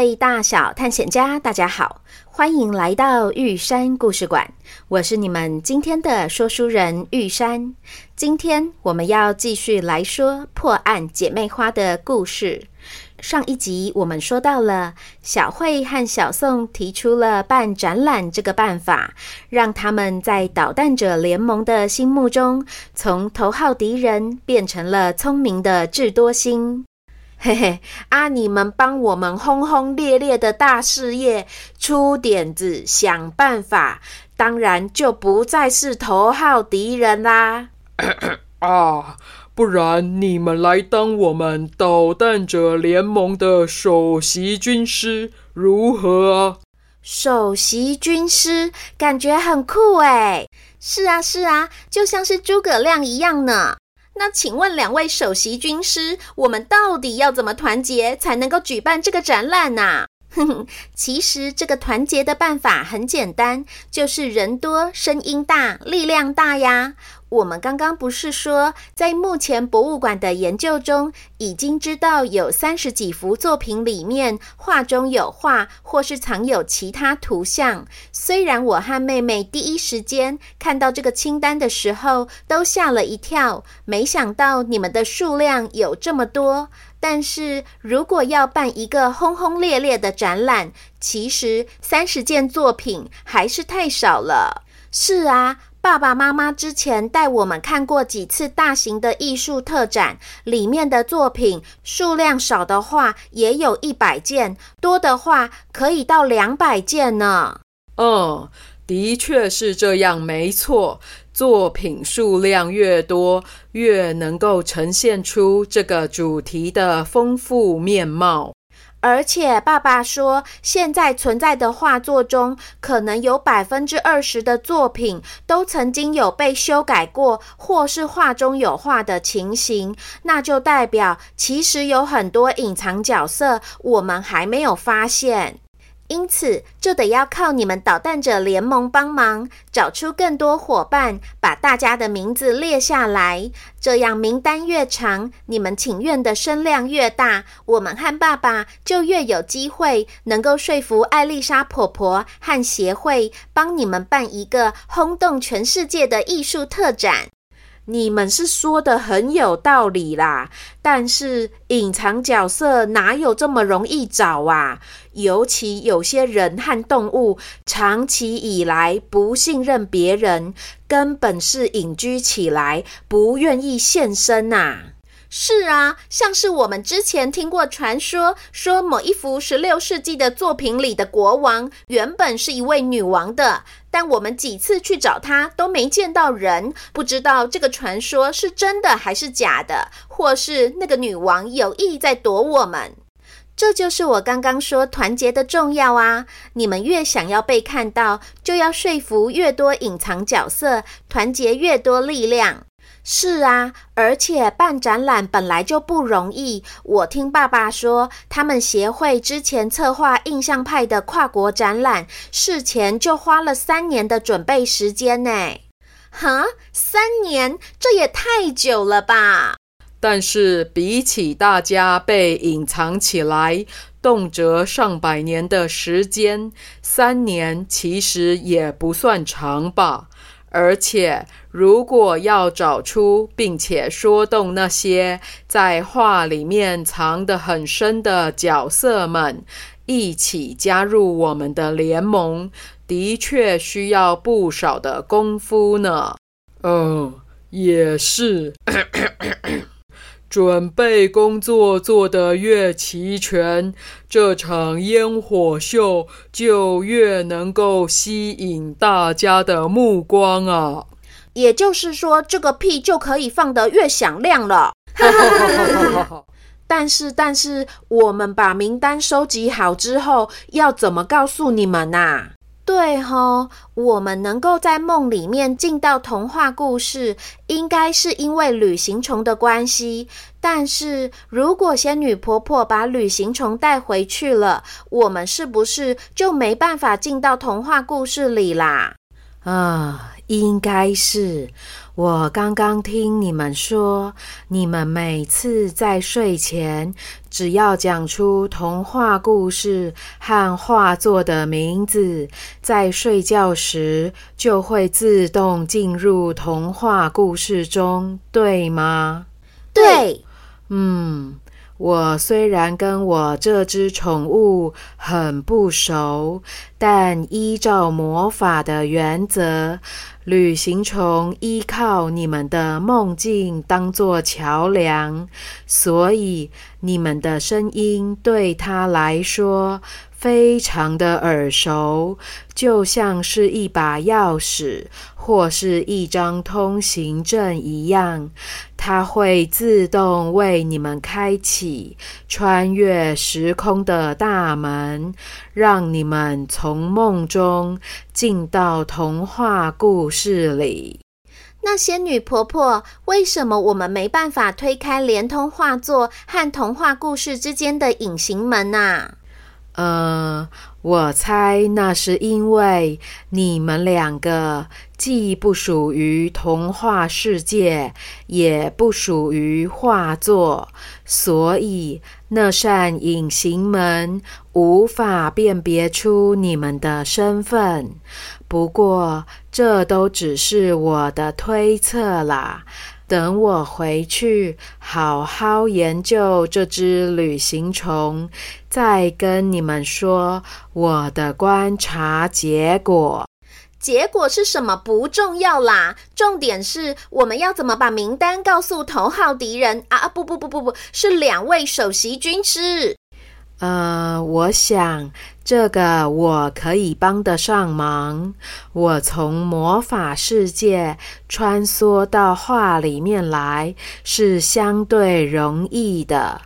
位大小探险家，大家好，欢迎来到玉山故事馆。我是你们今天的说书人玉山。今天我们要继续来说破案姐妹花的故事。上一集我们说到了小慧和小宋提出了办展览这个办法，让他们在捣蛋者联盟的心目中，从头号敌人变成了聪明的智多星。嘿嘿，啊！你们帮我们轰轰烈烈的大事业出点子、想办法，当然就不再是头号敌人啦。啊，不然你们来当我们捣蛋者联盟的首席军师如何啊？首席军师感觉很酷诶。是啊，是啊，就像是诸葛亮一样呢。那请问两位首席军师，我们到底要怎么团结才能够举办这个展览呢、哼哼，其实这个团结的办法很简单，就是人多声音大，力量大呀。我们刚刚不是说，在目前博物馆的研究中，已经知道有三十几幅作品里面画中有画，或是藏有其他图像。虽然我和妹妹第一时间看到这个清单的时候都吓了一跳，没想到你们的数量有这么多。但是如果要办一个轰轰烈烈的展览，其实三十件作品还是太少了。是啊。爸爸妈妈之前带我们看过几次大型的艺术特展，里面的作品数量少的话也有一百件，多的话可以到两百件呢。嗯，的确是这样，没错。作品数量越多，越能够呈现出这个主题的丰富面貌。而且爸爸说，现在存在的画作中，可能有百分之二十的作品都曾经有被修改过，或是画中有画的情形，那就代表其实有很多隐藏角色，我们还没有发现。因此，就得要靠你们捣蛋者联盟帮忙，找出更多伙伴，把大家的名字列下来。这样名单越长，你们请愿的声量越大，我们和爸爸就越有机会能够说服艾丽莎婆婆和协会，帮你们办一个轰动全世界的艺术特展。你们是说的很有道理啦，但是隐藏角色哪有这么容易找啊？尤其有些人和动物长期以来不信任别人，根本是隐居起来，不愿意现身呐。是啊，像是我们之前听过传说，说某一幅十六世纪的作品里的国王原本是一位女王的，但我们几次去找他都没见到人，不知道这个传说是真的还是假的，或是那个女王有意在躲我们。这就是我刚刚说团结的重要啊！你们越想要被看到，就要说服越多隐藏角色，团结越多力量。是啊，而且办展览本来就不容易。我听爸爸说，他们协会之前策划印象派的跨国展览，事前就花了三年的准备时间呢。哈，三年，这也太久了吧？但是比起大家被隐藏起来，动辄上百年的时间，三年其实也不算长吧。而且，如果要找出并且说动那些在画里面藏得很深的角色们，一起加入我们的联盟，的确需要不少的功夫呢。哦，也是。准备工作做得越齐全，这场烟火秀就越能够吸引大家的目光啊！也就是说，这个屁就可以放得越响亮了。但是，但是，我们把名单收集好之后，要怎么告诉你们呐？对吼，我们能够在梦里面进到童话故事，应该是因为旅行虫的关系。但是如果仙女婆婆把旅行虫带回去了，我们是不是就没办法进到童话故事里啦？啊，应该是。我刚刚听你们说，你们每次在睡前，只要讲出童话故事和画作的名字，在睡觉时就会自动进入童话故事中，对吗？对，嗯。我虽然跟我这只宠物很不熟，但依照魔法的原则，旅行虫依靠你们的梦境当作桥梁，所以你们的声音对它来说非常的耳熟，就像是一把钥匙或是一张通行证一样，它会自动为你们开启穿越时空的大门，让你们从梦中进到童话故事里。那仙女婆婆，为什么我们没办法推开连通画作和童话故事之间的隐形门啊？呃，我猜那是因为你们两个既不属于童话世界，也不属于画作，所以那扇隐形门无法辨别出你们的身份。不过，这都只是我的推测啦。等我回去好好研究这只旅行虫，再跟你们说我的观察结果。结果是什么不重要啦，重点是我们要怎么把名单告诉头号敌人啊！不不不不不，是两位首席军师。呃，我想这个我可以帮得上忙。我从魔法世界穿梭到画里面来是相对容易的，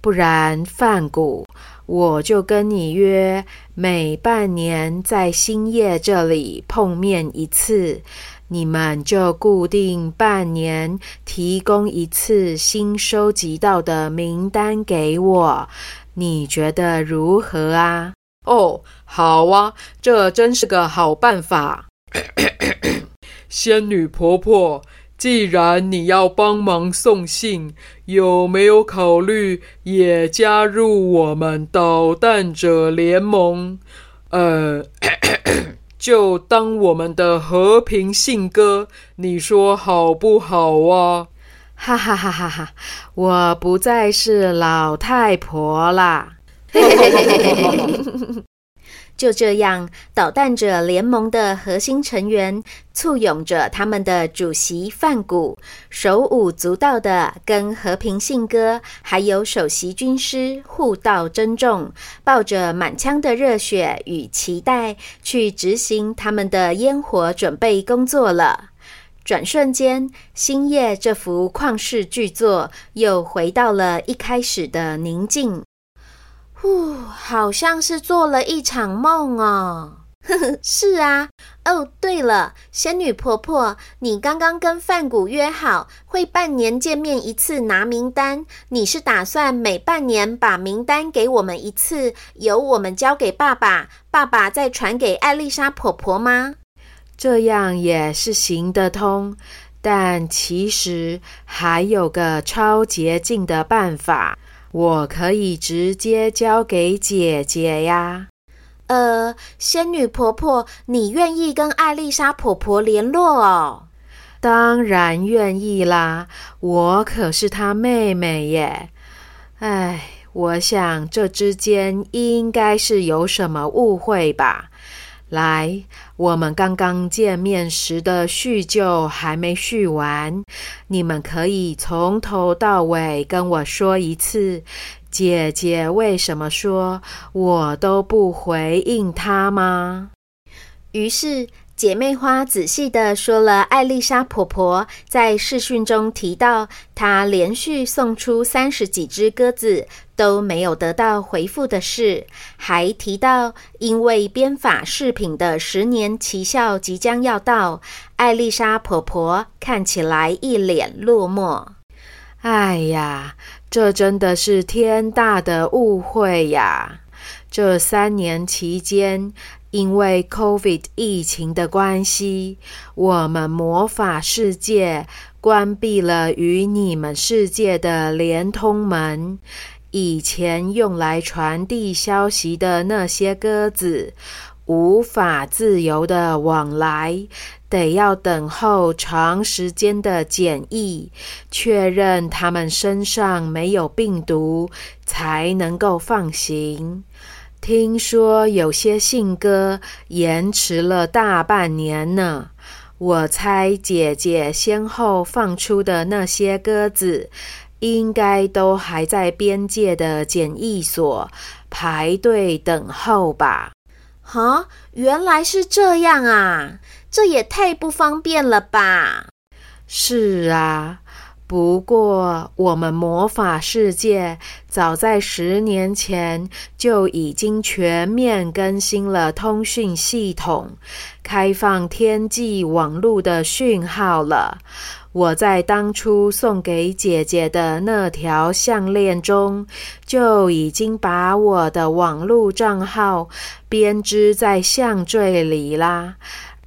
不然梵谷，我就跟你约每半年在星夜这里碰面一次，你们就固定半年提供一次新收集到的名单给我。你觉得如何啊？哦，好啊，这真是个好办法。仙女婆婆，既然你要帮忙送信，有没有考虑也加入我们捣蛋者联盟？呃，就当我们的和平信鸽，你说好不好啊？哈哈哈哈哈！我不再是老太婆啦。就这样，捣蛋者联盟的核心成员簇拥着他们的主席范谷，手舞足蹈的跟和平信鸽还有首席军师互道珍重，抱着满腔的热血与期待去执行他们的烟火准备工作了。转瞬间，星夜这幅旷世巨作又回到了一开始的宁静。呼，好像是做了一场梦哦。是啊。哦，对了，仙女婆婆，你刚刚跟梵谷约好会半年见面一次拿名单，你是打算每半年把名单给我们一次，由我们交给爸爸，爸爸再传给艾丽莎婆婆吗？这样也是行得通，但其实还有个超捷径的办法，我可以直接交给姐姐呀。呃，仙女婆婆，你愿意跟艾丽莎婆婆联络哦？当然愿意啦，我可是她妹妹耶。哎，我想这之间应该是有什么误会吧。来，我们刚刚见面时的叙旧还没叙完，你们可以从头到尾跟我说一次，姐姐为什么说我都不回应她吗？于是。姐妹花仔细地说了艾丽莎婆婆在视讯中提到，她连续送出三十几只鸽子都没有得到回复的事，还提到因为编法饰品的十年奇效即将要到，艾丽莎婆婆看起来一脸落寞。哎呀，这真的是天大的误会呀！这三年期间，因为 COVID 疫情的关系，我们魔法世界关闭了与你们世界的连通门。以前用来传递消息的那些鸽子，无法自由的往来，得要等候长时间的检疫，确认他们身上没有病毒，才能够放行。听说有些信鸽延迟了大半年呢。我猜姐姐先后放出的那些鸽子，应该都还在边界的检疫所排队等候吧？哈，原来是这样啊！这也太不方便了吧？是啊。不过，我们魔法世界早在十年前就已经全面更新了通讯系统，开放天际网络的讯号了。我在当初送给姐姐的那条项链中，就已经把我的网络账号编织在项坠里啦。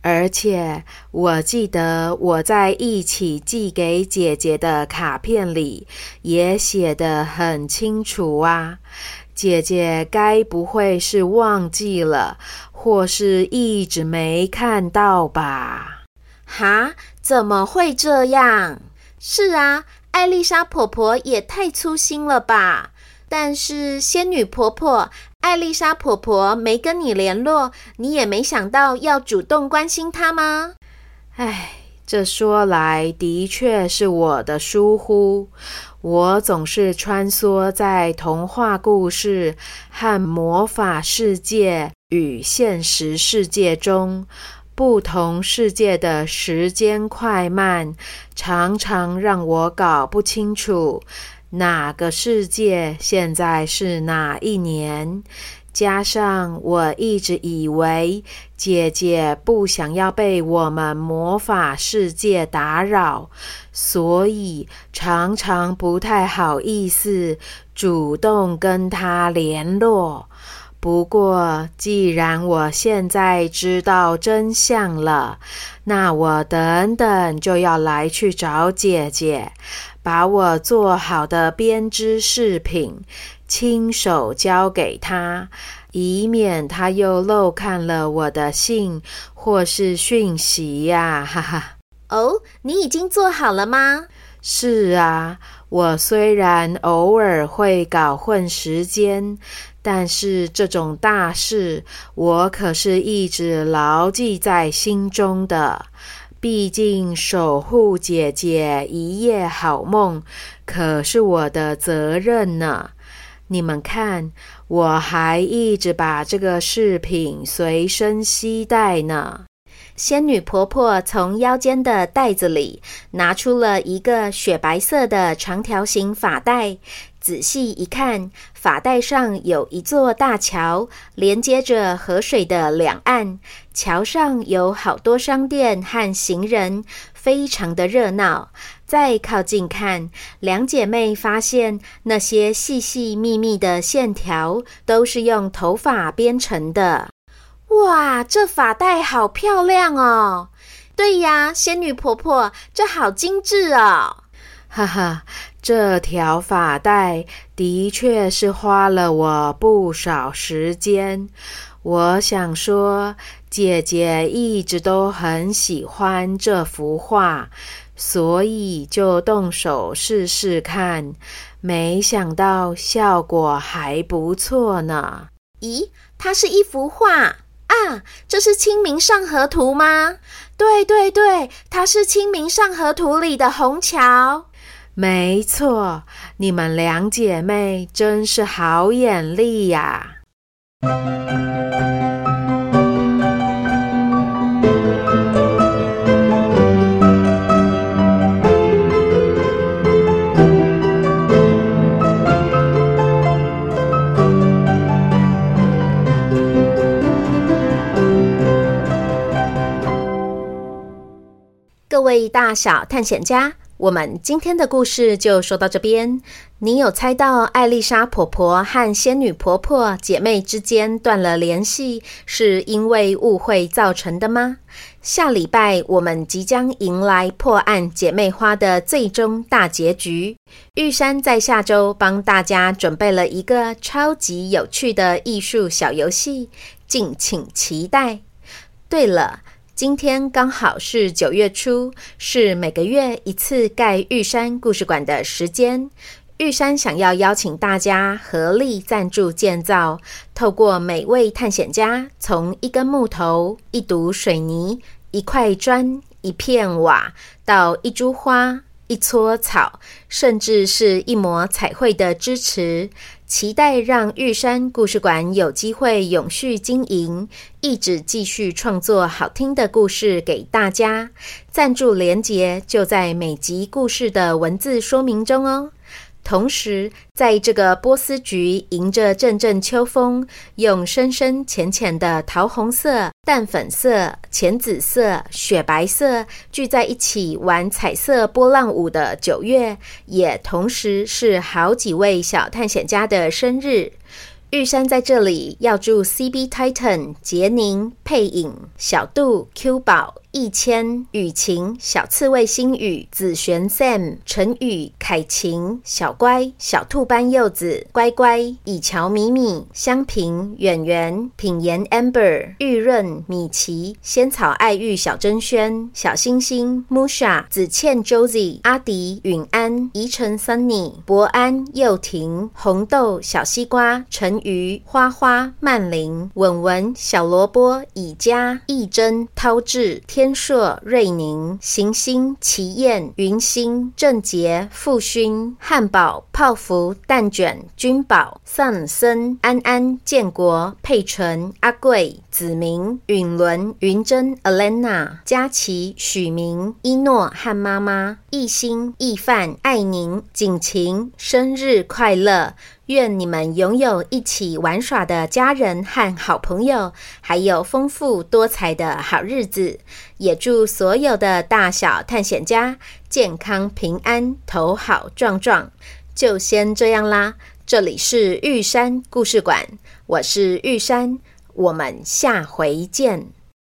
而且我记得我在一起寄给姐姐的卡片里也写得很清楚啊，姐姐该不会是忘记了，或是一直没看到吧？哈？怎么会这样？是啊，艾丽莎婆婆也太粗心了吧？但是仙女婆婆。艾丽莎婆婆没跟你联络，你也没想到要主动关心她吗？唉，这说来的确是我的疏忽。我总是穿梭在童话故事和魔法世界与现实世界中，不同世界的时间快慢常常让我搞不清楚。哪个世界现在是哪一年？加上我一直以为姐姐不想要被我们魔法世界打扰，所以常常不太好意思主动跟她联络。不过，既然我现在知道真相了，那我等等就要来去找姐姐。把我做好的编织饰品亲手交给她，以免她又漏看了我的信或是讯息呀！哈哈。哦，你已经做好了吗？是啊，我虽然偶尔会搞混时间，但是这种大事我可是一直牢记在心中的。毕竟守护姐姐一夜好梦，可是我的责任呢。你们看，我还一直把这个饰品随身携带呢。仙女婆婆从腰间的袋子里拿出了一个雪白色的长条形发带。仔细一看，发带上有一座大桥，连接着河水的两岸。桥上有好多商店和行人，非常的热闹。再靠近看，两姐妹发现那些细细密密的线条都是用头发编成的。哇，这发带好漂亮哦！对呀，仙女婆婆，这好精致哦！哈哈，这条发带的确是花了我不少时间。我想说，姐姐一直都很喜欢这幅画，所以就动手试试看。没想到效果还不错呢。咦，它是一幅画啊？这是《清明上河图》吗？对对对，它是《清明上河图》里的红桥。没错，你们两姐妹真是好眼力呀！位大小探险家，我们今天的故事就说到这边。你有猜到艾丽莎婆婆和仙女婆婆姐妹之间断了联系，是因为误会造成的吗？下礼拜我们即将迎来破案姐妹花的最终大结局。玉山在下周帮大家准备了一个超级有趣的艺术小游戏，敬请期待。对了。今天刚好是九月初，是每个月一次盖玉山故事馆的时间。玉山想要邀请大家合力赞助建造，透过每位探险家从一根木头、一堵水泥、一块砖、一片瓦，到一株花、一撮草，甚至是一抹彩绘的支持。期待让玉山故事馆有机会永续经营，一直继续创作好听的故事给大家。赞助连结就在每集故事的文字说明中哦。同时，在这个波斯菊迎着阵阵秋风，用深深浅浅的桃红色、淡粉色、浅紫色、雪白色聚在一起玩彩色波浪舞的九月，也同时是好几位小探险家的生日。玉山在这里要祝 CB Titan、杰宁、佩影、小杜、Q 宝、易谦、雨晴、小刺猬、星宇、紫璇、Sam、陈宇、凯晴、小乖、小兔斑柚子、乖乖、以乔、米米、香平、远远、品言、Amber、玉润、米奇、仙草、爱玉、小珍轩、小星星、Musha、子倩、Josie、阿迪、允安、怡晨、Sunny、博安、幼婷、红豆、小西瓜、陈。鱼花花、曼玲、文文、小萝卜、以佳、义珍、涛志、天硕、瑞宁、行星、奇燕、云星、郑杰、傅勋、汉堡、泡芙、蛋卷、君宝、桑森、安安、建国、佩纯、阿贵、子明、允伦、云珍、Alena、佳琪、许明、一诺和妈妈、艺兴、易范、爱宁、景晴，生日快乐！愿你们拥有一起玩耍的家人和好朋友，还有丰富多彩的好日子。也祝所有的大小探险家健康平安，头好壮壮。就先这样啦，这里是玉山故事馆，我是玉山，我们下回见。